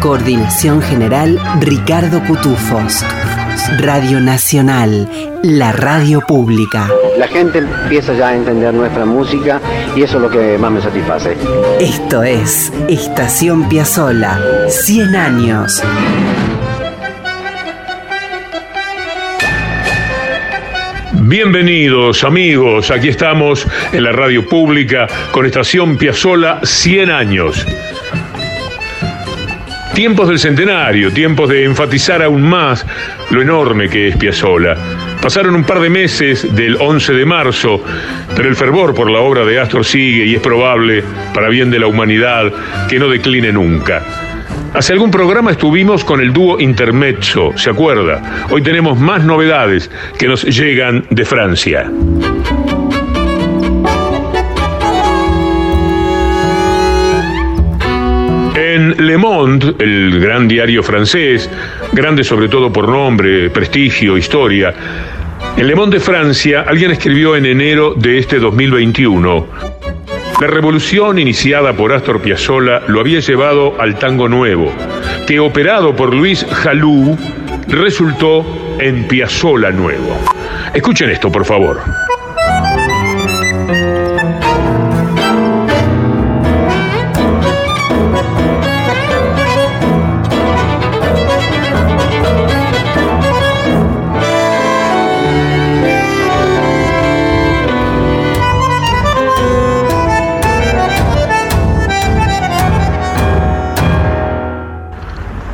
Coordinación general Ricardo Cutufos. Radio Nacional, la radio pública. La gente empieza ya a entender nuestra música y eso es lo que más me satisface. Esto es Estación Piazzola, 100 años. Bienvenidos amigos, aquí estamos en la radio pública con Estación Piazzola 100 años. Tiempos del centenario, tiempos de enfatizar aún más lo enorme que es Piazzola. Pasaron un par de meses del 11 de marzo, pero el fervor por la obra de Astor sigue y es probable, para bien de la humanidad, que no decline nunca. Hace algún programa estuvimos con el dúo Intermezzo, ¿se acuerda? Hoy tenemos más novedades que nos llegan de Francia. Le Monde, el gran diario francés, grande sobre todo por nombre, prestigio, historia, en Le Monde de Francia, alguien escribió en enero de este 2021, la revolución iniciada por Astor Piazzolla lo había llevado al tango nuevo, que operado por Luis Jalú resultó en Piazzolla nuevo. Escuchen esto, por favor.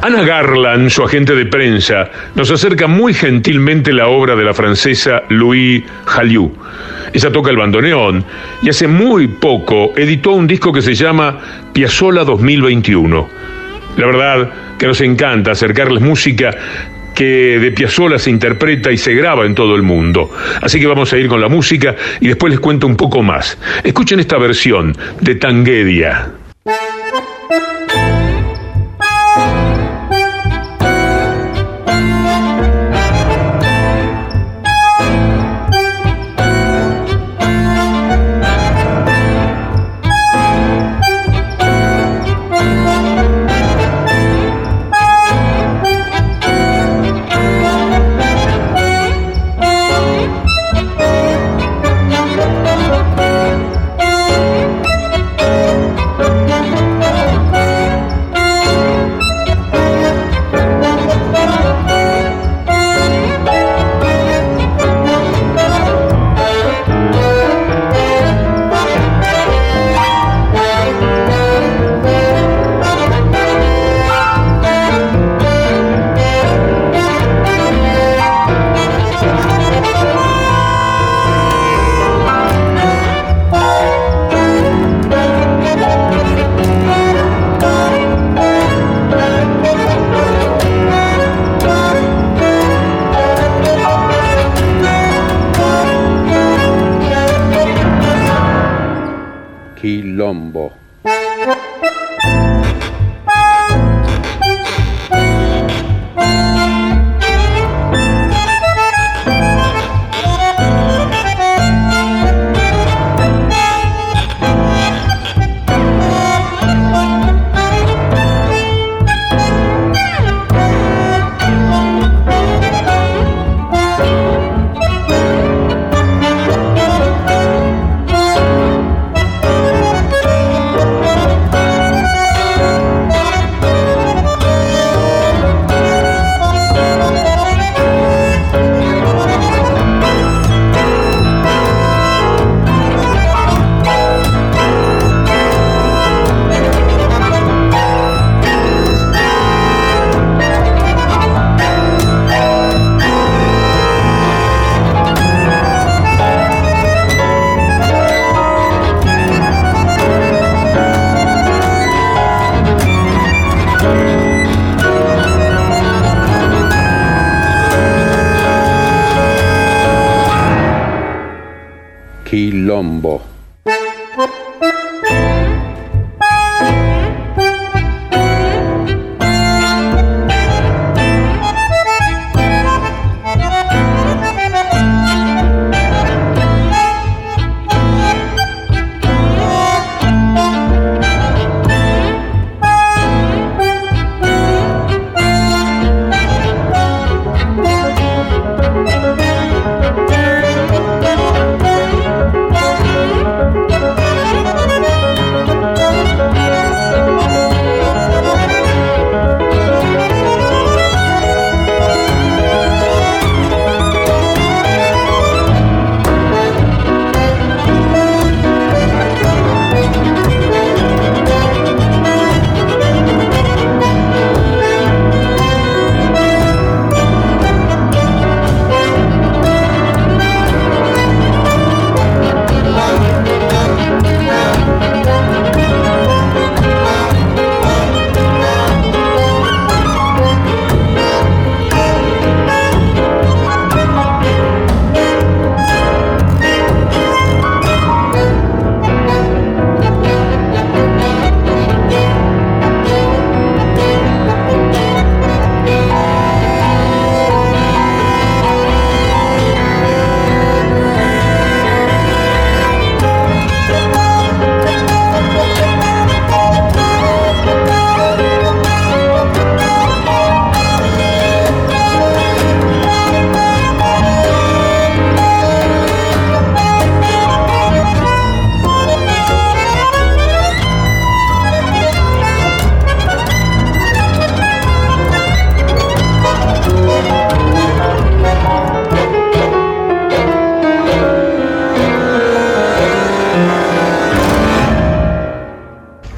Ana Garland, su agente de prensa, nos acerca muy gentilmente la obra de la francesa Louis Jallieu. Ella toca el bandoneón y hace muy poco editó un disco que se llama Piazzola 2021. La verdad que nos encanta acercarles música que de Piazzola se interpreta y se graba en todo el mundo. Así que vamos a ir con la música y después les cuento un poco más. Escuchen esta versión de Tanguedia.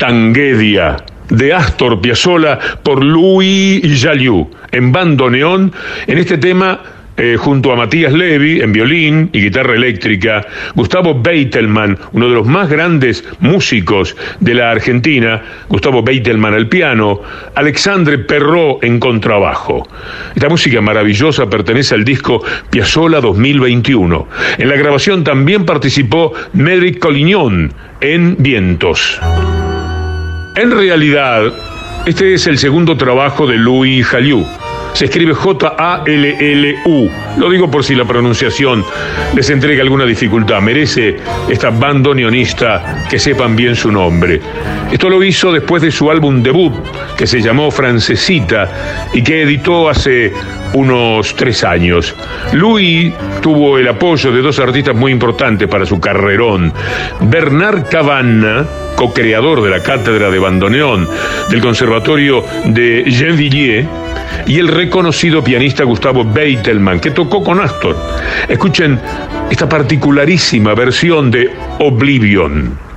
Tanguedia de Astor Piazzolla por Louis Jalliou en bandoneón en este tema eh, junto a Matías Levy en violín y guitarra eléctrica, Gustavo Beitelman, uno de los más grandes músicos de la Argentina, Gustavo Beitelman al piano, Alexandre Perrot en contrabajo. Esta música maravillosa pertenece al disco Piazzolla 2021. En la grabación también participó Médric Collignon en Vientos. En realidad, este es el segundo trabajo de Louis Jalliou. Se escribe J-A-L-L-U. Lo digo por si la pronunciación les entrega alguna dificultad. Merece esta bandoneonista que sepan bien su nombre. Esto lo hizo después de su álbum debut, que se llamó Francesita y que editó hace unos tres años. Louis tuvo el apoyo de dos artistas muy importantes para su carrerón. Bernard Cavanna, co-creador de la cátedra de bandoneón del Conservatorio de Gennevilliers, y el reconocido pianista Gustavo Beitelman, que tocó con Astor. Escuchen esta particularísima versión de Oblivion.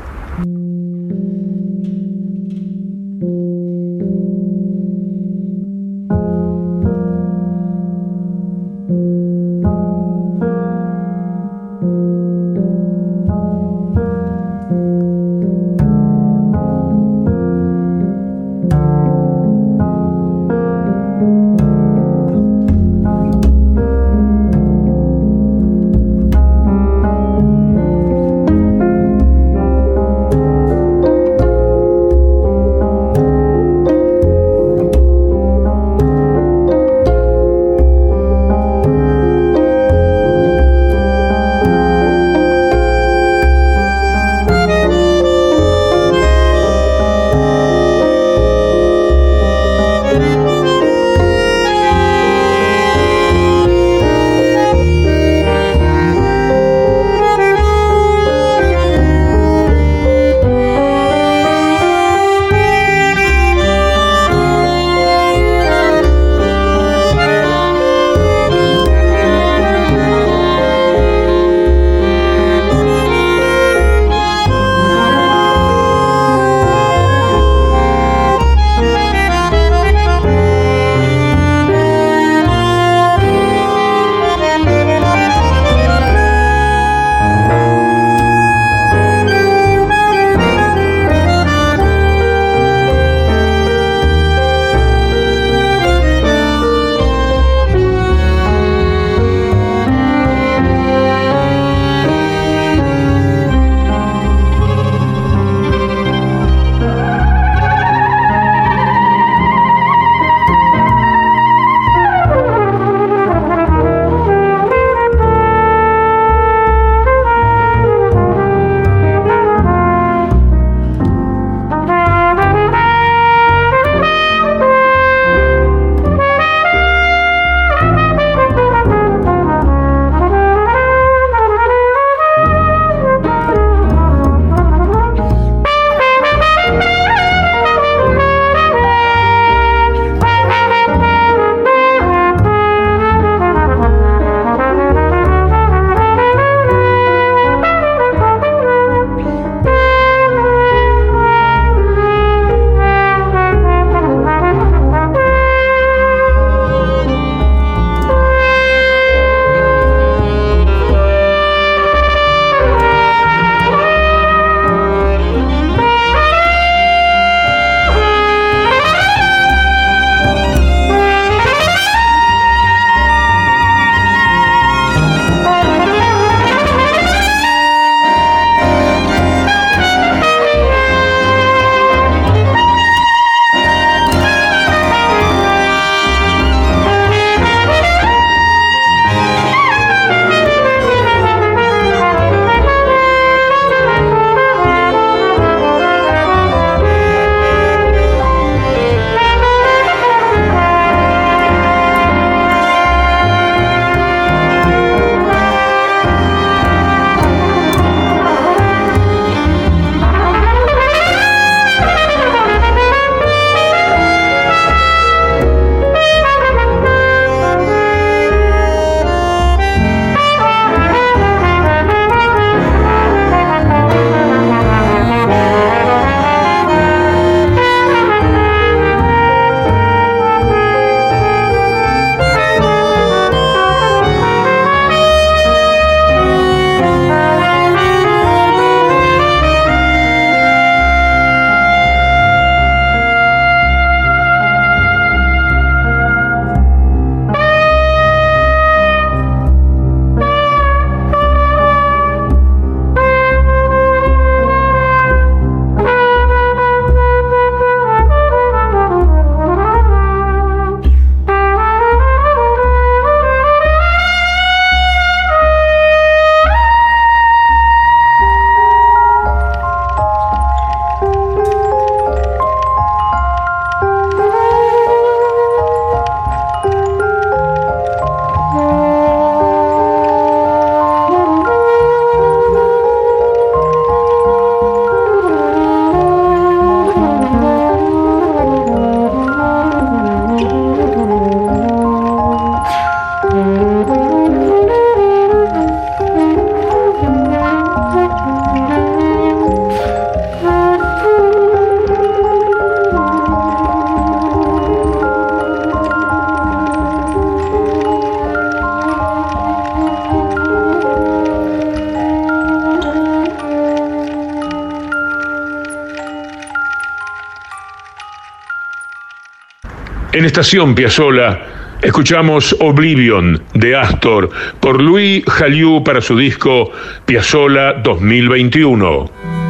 En Estación Piazzola escuchamos Oblivion de Astor por Louis Jaliu para su disco Piazzola 2021.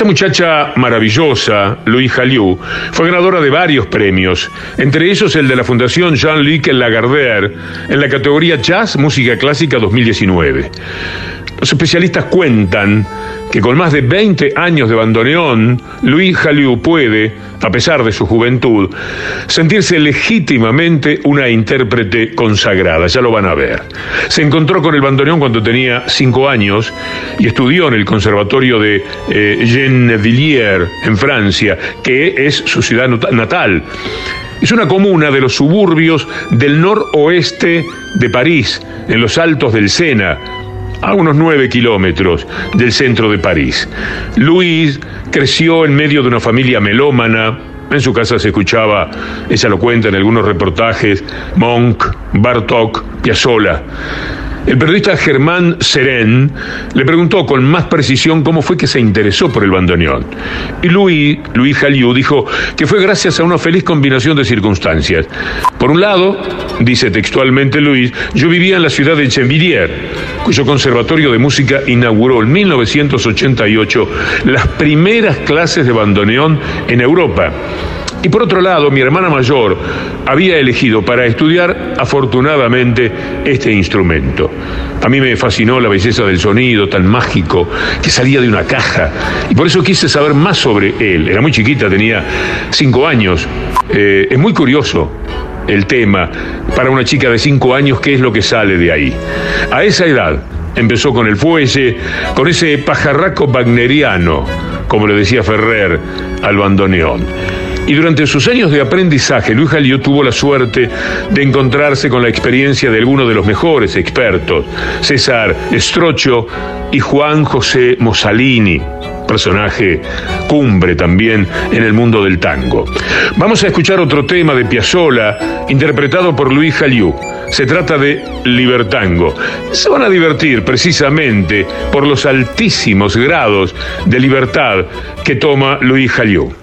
Esta muchacha maravillosa, Louis Jaliu, fue ganadora de varios premios, entre ellos el de la Fundación Jean-Luc Lagardère en la categoría Jazz Música Clásica 2019. Los especialistas cuentan que con más de 20 años de bandoneón, Louis Jaliu puede, a pesar de su juventud, sentirse legítimamente una intérprete consagrada, ya lo van a ver. Se encontró con el bandoneón cuando tenía 5 años y estudió en el Conservatorio de eh, Gennevilliers, en Francia, que es su ciudad natal. Es una comuna de los suburbios del noroeste de París, en los altos del Sena, a unos nueve kilómetros del centro de París. Luis creció en medio de una familia melómana. En su casa se escuchaba, ella lo cuenta en algunos reportajes, Monk, Bartok, Piazzolla. El periodista Germán Serén le preguntó con más precisión cómo fue que se interesó por el bandoneón. Y Luis, Luis Jaliu, dijo que fue gracias a una feliz combinación de circunstancias. Por un lado, dice textualmente Luis, yo vivía en la ciudad de Chenvilliers, cuyo conservatorio de música inauguró en 1988 las primeras clases de bandoneón en Europa. Y por otro lado, mi hermana mayor había elegido para estudiar, afortunadamente, este instrumento. A mí me fascinó la belleza del sonido tan mágico que salía de una caja. Y por eso quise saber más sobre él. Era muy chiquita, tenía cinco años. Eh, es muy curioso el tema para una chica de cinco años, qué es lo que sale de ahí. A esa edad empezó con el fuelle, con ese pajarraco wagneriano, como le decía Ferrer al bandoneón. Y durante sus años de aprendizaje, Luis Jalio tuvo la suerte de encontrarse con la experiencia de algunos de los mejores expertos, César Estrocho y Juan José Mosalini personaje cumbre también en el mundo del tango. Vamos a escuchar otro tema de Piazzolla, interpretado por Luis Jaliú. Se trata de Libertango. Se van a divertir precisamente por los altísimos grados de libertad que toma Luis Jaliú.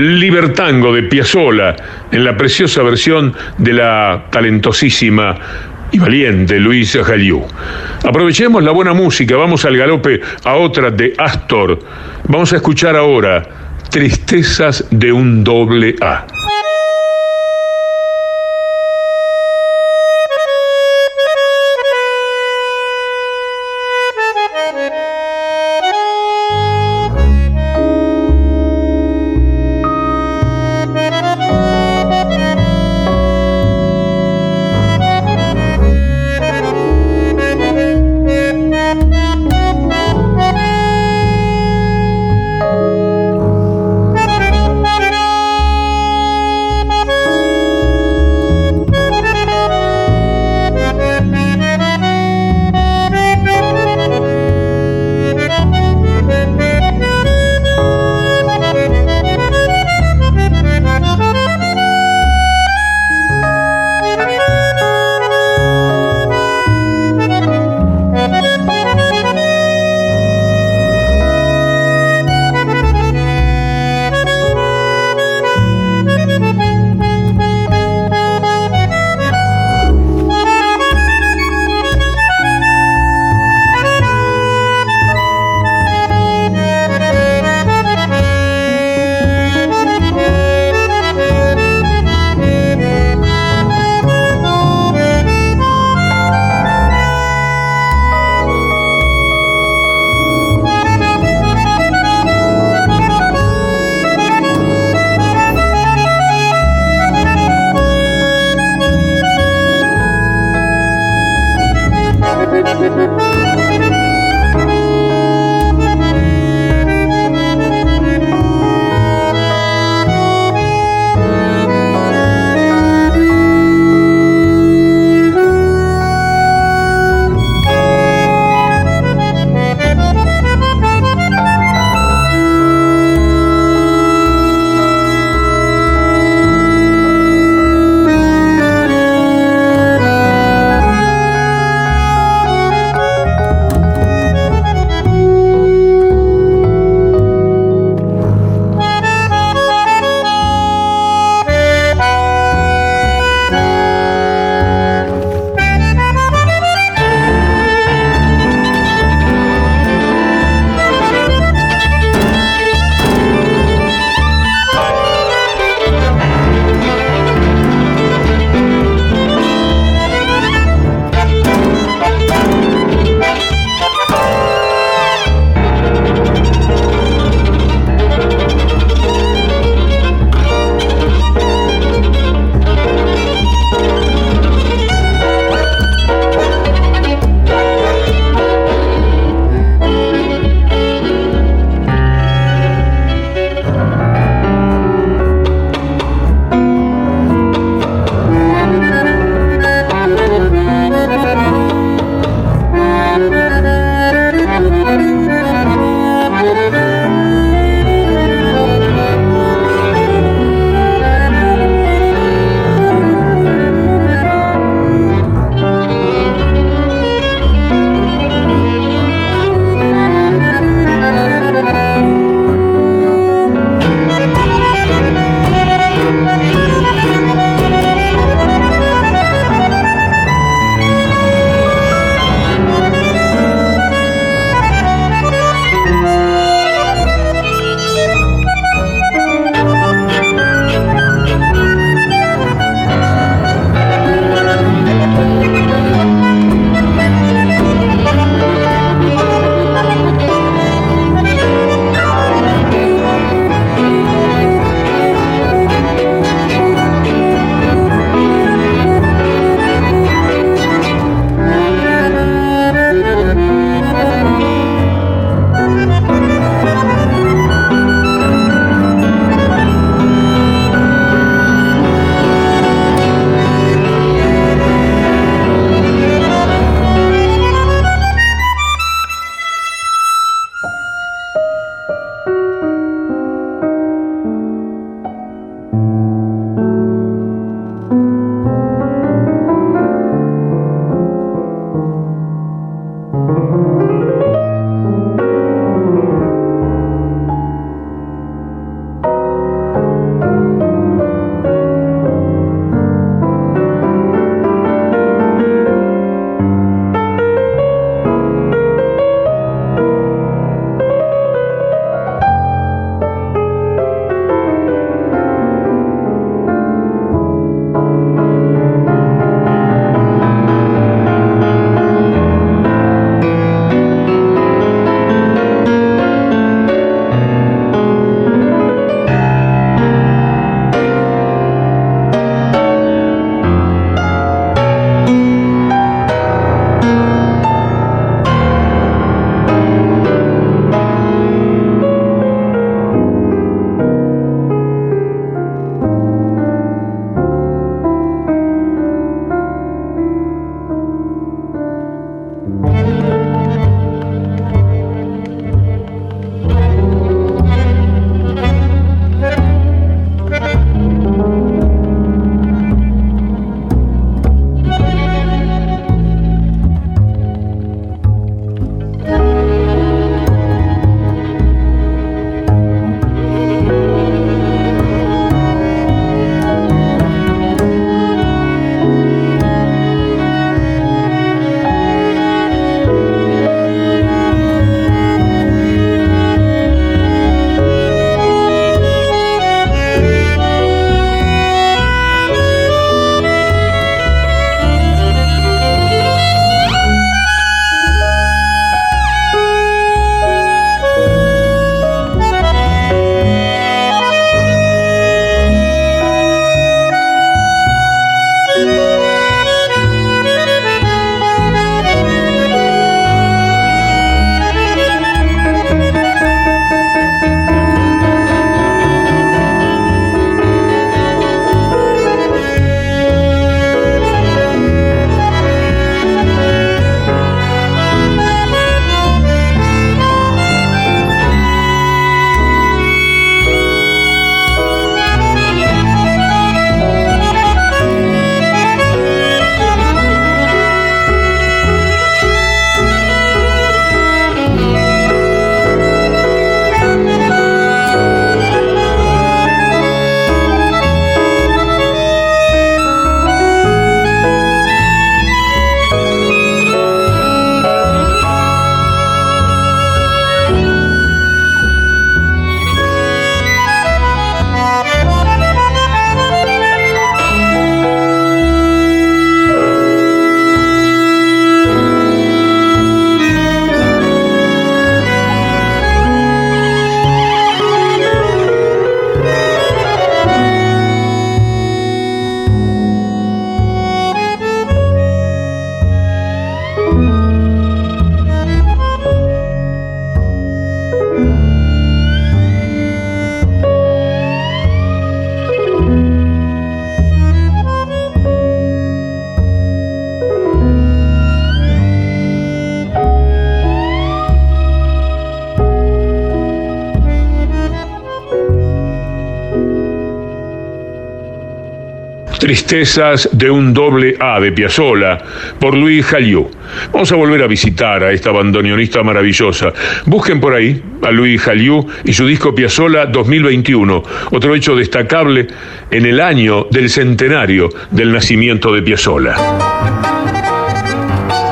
Libertango de Piazzolla en la preciosa versión de la talentosísima y valiente Luis Jaliú. Aprovechemos la buena música, vamos al galope a otra de Astor. Vamos a escuchar ahora Tristezas de un doble A. Tristezas de un doble A de Piazzolla por Luis Jaliú. Vamos a volver a visitar a esta bandoneonista maravillosa. Busquen por ahí a Luis Jaliú y su disco Piazzolla 2021, otro hecho destacable en el año del centenario del nacimiento de Piazzolla.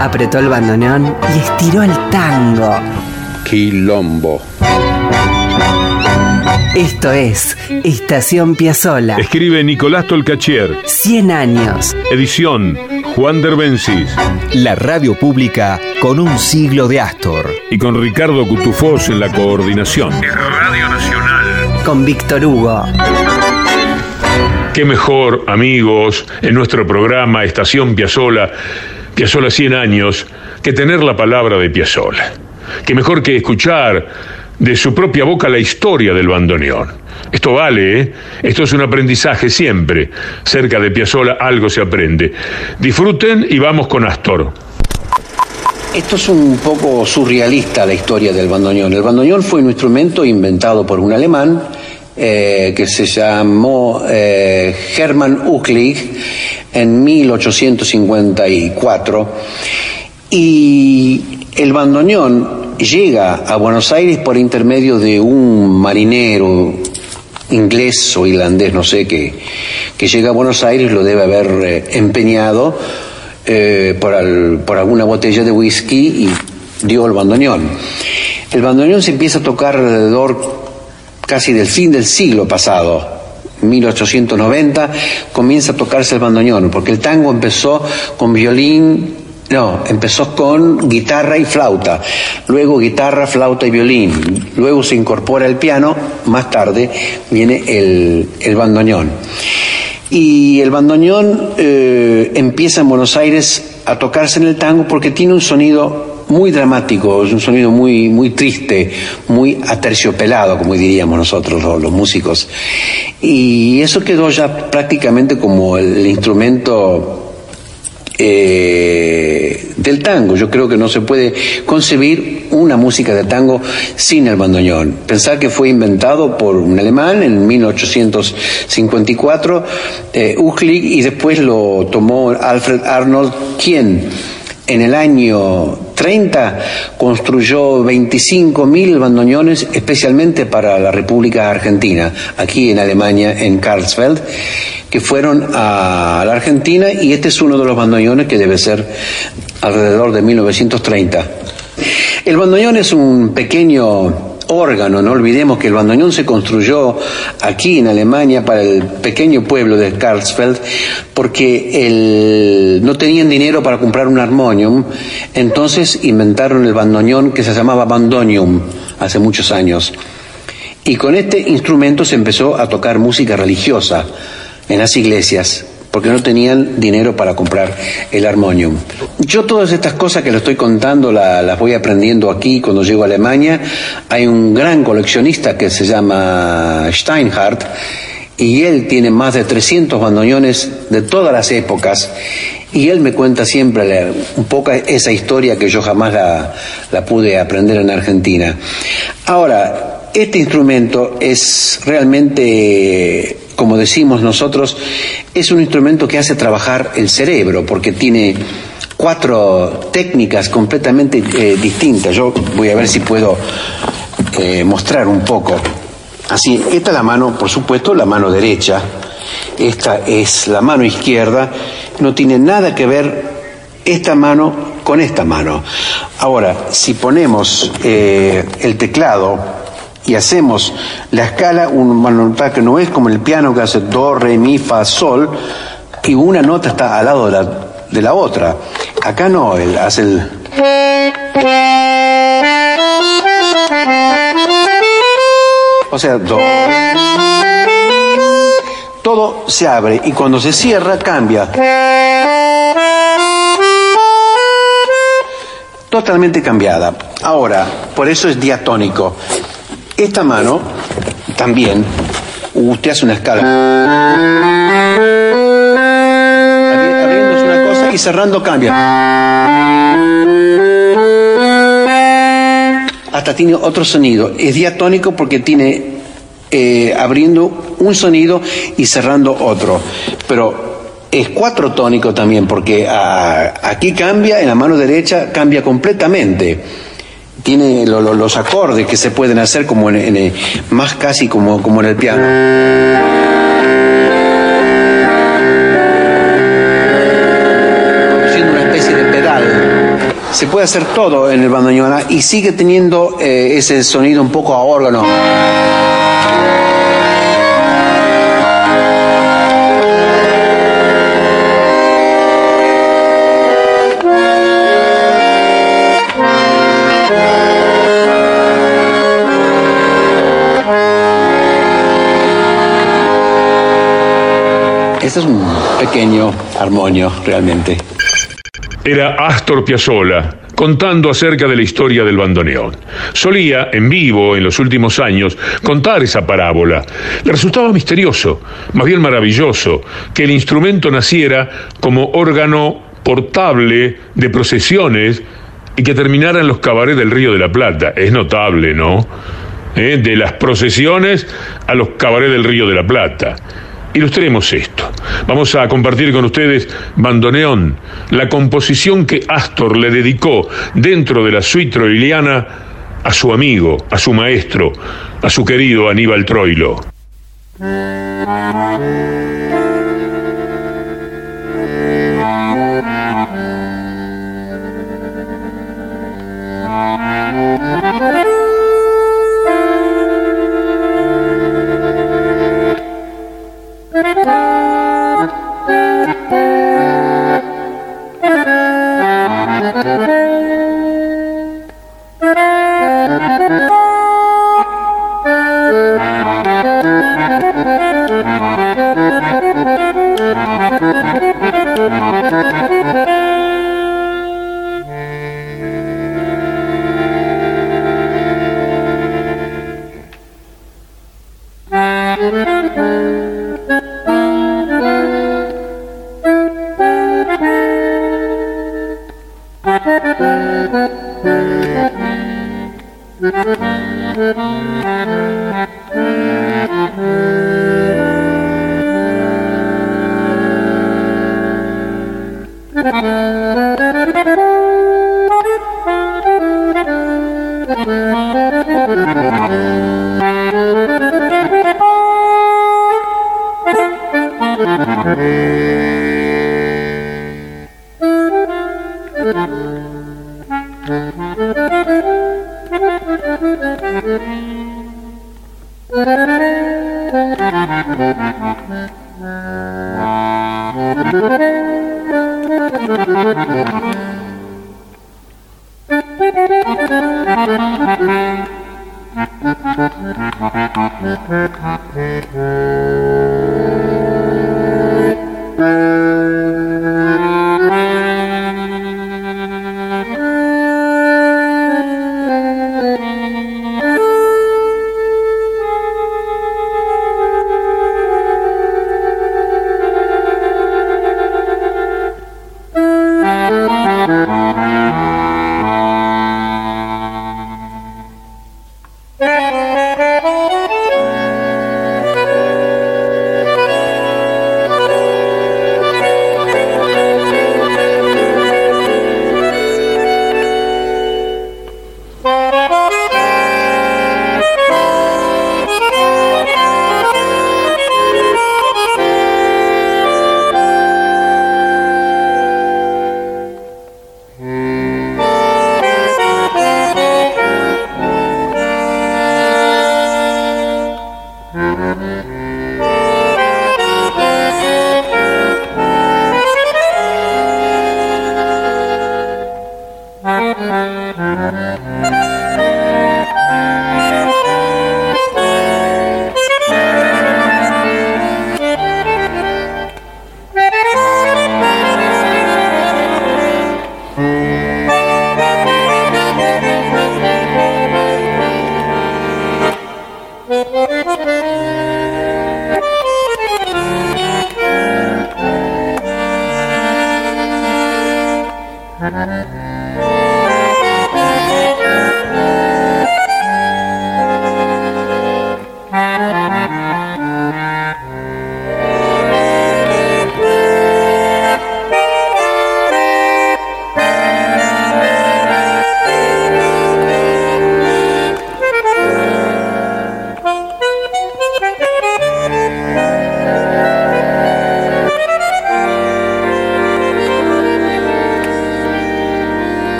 Apretó el bandoneón y estiró el tango. Quilombo. Esto es Estación Piazzola. Escribe Nicolás Tolcachier. 100 años. Edición Juan Derbencis. La radio pública con un siglo de Astor. Y con Ricardo Cutufós en la coordinación. Radio Nacional. Con Víctor Hugo. Qué mejor, amigos, en nuestro programa Estación Piazzola, Piazzola 100 años, que tener la palabra de Piazzola. Qué mejor que escuchar de su propia boca la historia del bandoneón. Esto vale, ¿eh? Esto es un aprendizaje siempre. Cerca de Piazzola algo se aprende. Disfruten y vamos con Astor. Esto es un poco surrealista la historia del bandoneón. El bandoneón fue un instrumento inventado por un alemán eh, que se llamó eh, Hermann Ucklig en 1854 y el bandoneón llega a Buenos Aires por intermedio de un marinero inglés o irlandés, no sé, que, que llega a Buenos Aires, lo debe haber eh, empeñado eh, por, por alguna botella de whisky y dio el bandoneón. El bandoneón se empieza a tocar alrededor casi del fin del siglo pasado, 1890, comienza a tocarse el bandoneón, porque el tango empezó con violín, no, empezó con guitarra y flauta, luego guitarra, flauta y violín, luego se incorpora el piano, más tarde viene el, el bandoneón. Y el bandoneón eh, empieza en Buenos Aires a tocarse en el tango porque tiene un sonido muy dramático, es un sonido muy, muy triste, muy aterciopelado, como diríamos nosotros los, músicos. Y eso quedó ya prácticamente como el instrumento eh, del tango. Yo creo que no se puede concebir una música de tango sin el bandoneón. Pensar que fue inventado por un alemán en 1854, eh, y después lo tomó Alfred Arnold, quien en el año 30 construyó 25.000 bandoneones especialmente para la República Argentina, aquí en Alemania, en Karlsfeld que fueron a la Argentina y este es uno de los bandoneones que debe ser alrededor de 1930. El bandoneón es un pequeño órgano, no olvidemos que el bandoneón se construyó aquí en Alemania para el pequeño pueblo de Karlsfeld porque no tenían dinero para comprar un armonium, entonces inventaron el bandoneón que se llamaba bandonium hace muchos años. Y con este instrumento se empezó a tocar música religiosa en las iglesias porque no tenían dinero para comprar el armonium. Yo todas estas cosas que le estoy contando las voy aprendiendo aquí cuando llego a Alemania. Hay un gran coleccionista que se llama Steinhardt y él tiene más de 300 bandoneones de todas las épocas y él me cuenta siempre un poco esa historia que yo jamás la, la pude aprender en Argentina. Ahora, este instrumento es realmente como decimos nosotros, es un instrumento que hace trabajar el cerebro porque tiene cuatro técnicas completamente eh, distintas. Yo voy a ver si puedo eh, mostrar un poco. Así, esta es la mano, por supuesto, la mano derecha. Esta es la mano izquierda. No tiene nada que ver esta mano con esta mano. Ahora, si ponemos eh, el teclado y hacemos la escala, un que no es como el piano que hace do, re, mi, fa, sol, y una nota está al lado de la, de la otra. Acá no, él hace el... O sea, do. Todo se abre y cuando se cierra cambia. Totalmente cambiada. Ahora, por eso es diatónico. Esta mano también, usted hace una escala. Abriendo una cosa y cerrando cambia. Hasta tiene otro sonido. Es diatónico porque tiene eh, abriendo un sonido y cerrando otro. Pero es cuatro tónico también, porque ah, aquí cambia, en la mano derecha cambia completamente. Tiene los acordes que se pueden hacer como en, más casi como, como en el piano. Se puede hacer todo en el bandoneón ah, y sigue teniendo eh, ese sonido un poco a órgano. Este es un pequeño armonio realmente. Era Astor Piazzolla contando acerca de la historia del bandoneón. Solía, en vivo, en los últimos años, contar esa parábola. Le resultaba misterioso, más bien maravilloso, que el instrumento naciera como órgano portable de procesiones y que terminara en los cabarets del Río de la Plata. Es notable, ¿no? ¿Eh? De las procesiones a los cabarets del Río de la Plata. Ilustremos esto. Vamos a compartir con ustedes Bandoneón, la composición que Astor le dedicó dentro de la suite troiliana a su amigo, a su maestro, a su querido Aníbal Troilo.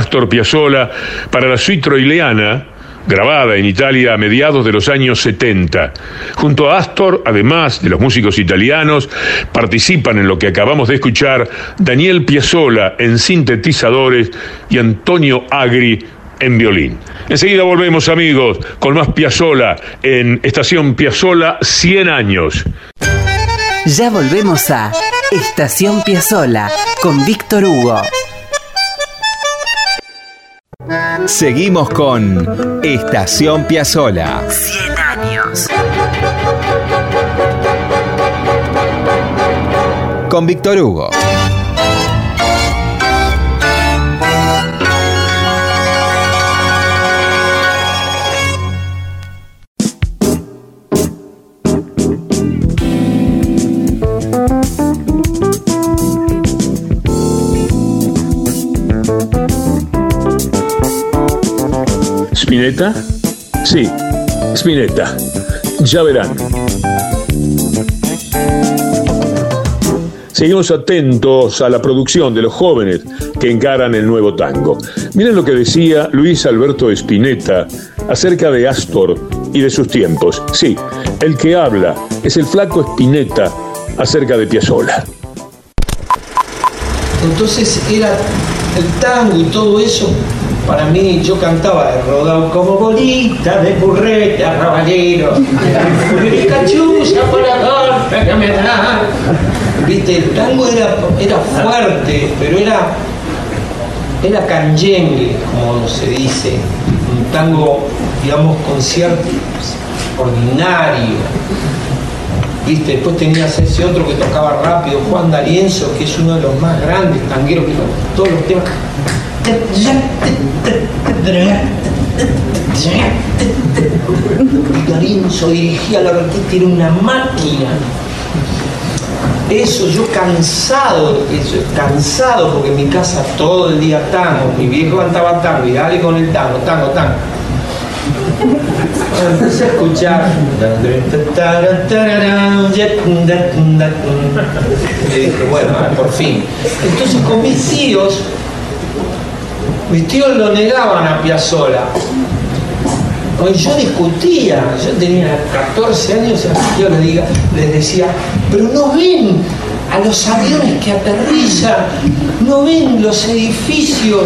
Astor Piazzolla para la suite troileana, grabada en Italia a mediados de los años 70. Junto a Astor, además de los músicos italianos, participan en lo que acabamos de escuchar Daniel Piazzolla en sintetizadores y Antonio Agri en violín. Enseguida volvemos amigos con más Piazzolla en Estación Piazzolla 100 años. Ya volvemos a Estación Piazzola con Víctor Hugo. Seguimos con Estación Piazzola. 100 años. Con Víctor Hugo. ¿Spinetta? Sí, Spinetta. Ya verán. Seguimos atentos a la producción de los jóvenes que encaran el nuevo tango. Miren lo que decía Luis Alberto Spinetta acerca de Astor y de sus tiempos. Sí, el que habla es el flaco Spinetta acerca de Piazzolla. Entonces era el tango y todo eso para mí yo cantaba de rodado como bolita de burrete arraballero mi cachucha por la que viste el tango era, era fuerte pero era era canyengue como se dice un tango digamos con cierto ordinario ¿Viste? Después tenías ese otro que tocaba rápido, Juan D'Arienzo, que es uno de los más grandes tangueros que todos los temas. D'Arienzo dirigía la orquesta, era una máquina. Eso, yo cansado, eso, cansado, porque en mi casa todo el día tango, mi viejo cantaba tango, y dale con el tango, tango, tango empecé a escuchar y dije, bueno, por fin. Entonces con mis tíos, mis tíos lo negaban a Piazzola. Yo discutía, yo tenía 14 años, y yo les, les decía, pero no ven a los aviones que aterrizan, no ven los edificios,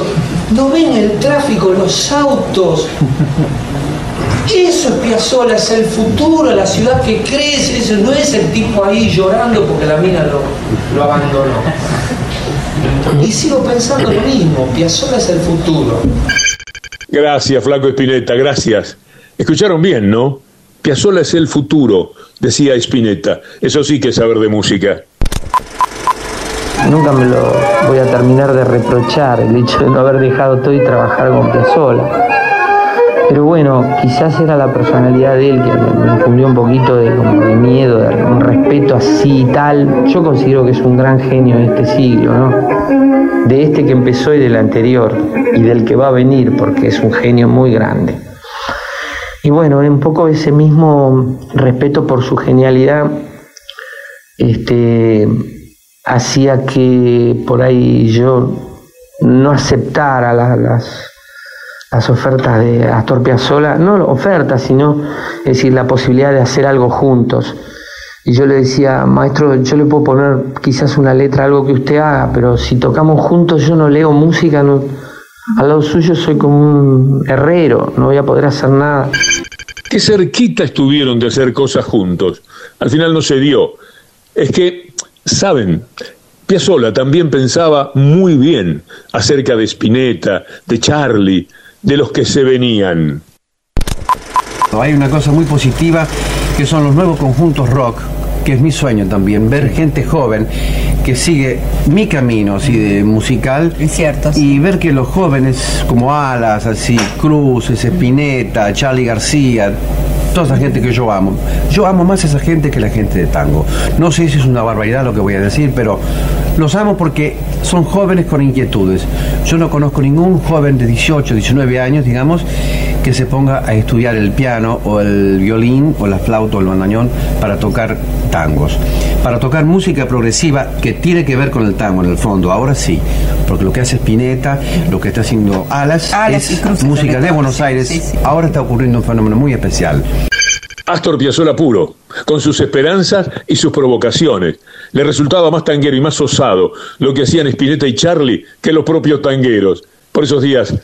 no ven el tráfico, los autos. Eso es Piazzolla, es el futuro, la ciudad que crece, eso no es el tipo ahí llorando porque la mina lo, abandonó. Y sigo pensando lo mismo, Piazzolla es el futuro. Gracias, Flaco Espineta, gracias. Escucharon bien, ¿no? Piazzolla es el futuro, decía Espineta. Eso sí que es saber de música. Nunca me lo voy a terminar de reprochar el hecho de no haber dejado todo y trabajar con Piazzolla pero bueno, quizás era la personalidad de él que me infundió un poquito de, de miedo, de un respeto así y tal. Yo considero que es un gran genio de este siglo, ¿no? De este que empezó y del anterior, y del que va a venir, porque es un genio muy grande. Y bueno, un poco ese mismo respeto por su genialidad, este, hacía que por ahí yo no aceptara las las ofertas de Astor Piazzolla, no ofertas, sino es decir, la posibilidad de hacer algo juntos. Y yo le decía, maestro, yo le puedo poner quizás una letra, algo que usted haga, pero si tocamos juntos yo no leo música, no, al lado suyo soy como un herrero, no voy a poder hacer nada. Qué cerquita estuvieron de hacer cosas juntos. Al final no se dio. Es que, saben, Piazzolla también pensaba muy bien acerca de Spinetta, de Charlie, de los que se venían. Hay una cosa muy positiva que son los nuevos conjuntos rock, que es mi sueño también, ver gente joven que sigue mi camino así de musical y ver que los jóvenes como Alas, así Cruz, Espineta, Charlie García, toda esa gente que yo amo. Yo amo más a esa gente que la gente de tango. No sé si es una barbaridad lo que voy a decir, pero los amo porque son jóvenes con inquietudes. Yo no conozco ningún joven de 18, 19 años, digamos, que se ponga a estudiar el piano o el violín o la flauta o el bandañón para tocar tangos. Para tocar música progresiva que tiene que ver con el tango en el fondo, ahora sí, porque lo que hace Spinetta, lo que está haciendo Alas, es música de Buenos Aires. Ahora está ocurriendo un fenómeno muy especial. Astor Piazzolla puro, con sus esperanzas y sus provocaciones. Le resultaba más tanguero y más osado lo que hacían Spinetta y Charlie que los propios tangueros. Por esos días,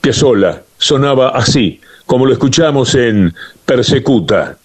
Piazzolla sonaba así, como lo escuchamos en Persecuta.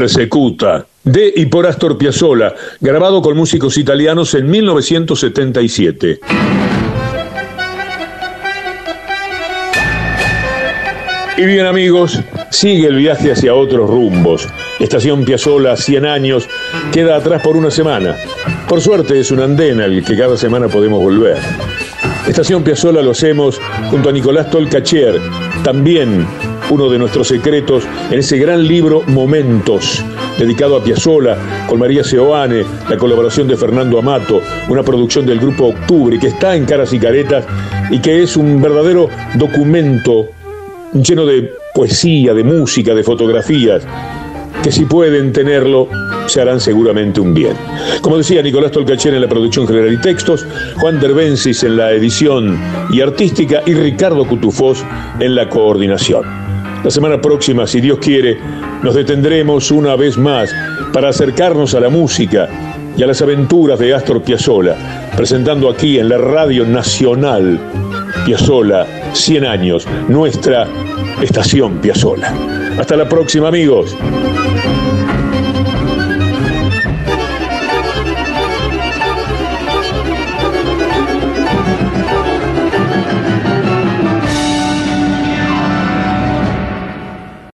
Persecuta, de y por Astor Piazzolla, grabado con músicos italianos en 1977. Y bien amigos, sigue el viaje hacia otros rumbos. Estación Piazzola, 100 años, queda atrás por una semana. Por suerte es un andén al que cada semana podemos volver. Estación Piazzola lo hacemos junto a Nicolás Tolcachier, también uno de nuestros secretos en ese gran libro Momentos, dedicado a Piazzola, con María Seoane, la colaboración de Fernando Amato, una producción del grupo Octubre que está en Caras y Caretas y que es un verdadero documento lleno de poesía, de música, de fotografías, que si pueden tenerlo, se harán seguramente un bien. Como decía Nicolás Tolcachén en la producción general y textos, Juan Derbensis en la edición y artística y Ricardo Cutufós en la coordinación. La semana próxima, si Dios quiere, nos detendremos una vez más para acercarnos a la música y a las aventuras de Astor Piazzolla, presentando aquí en la Radio Nacional Piazzolla 100 años, nuestra estación Piazzolla. Hasta la próxima, amigos.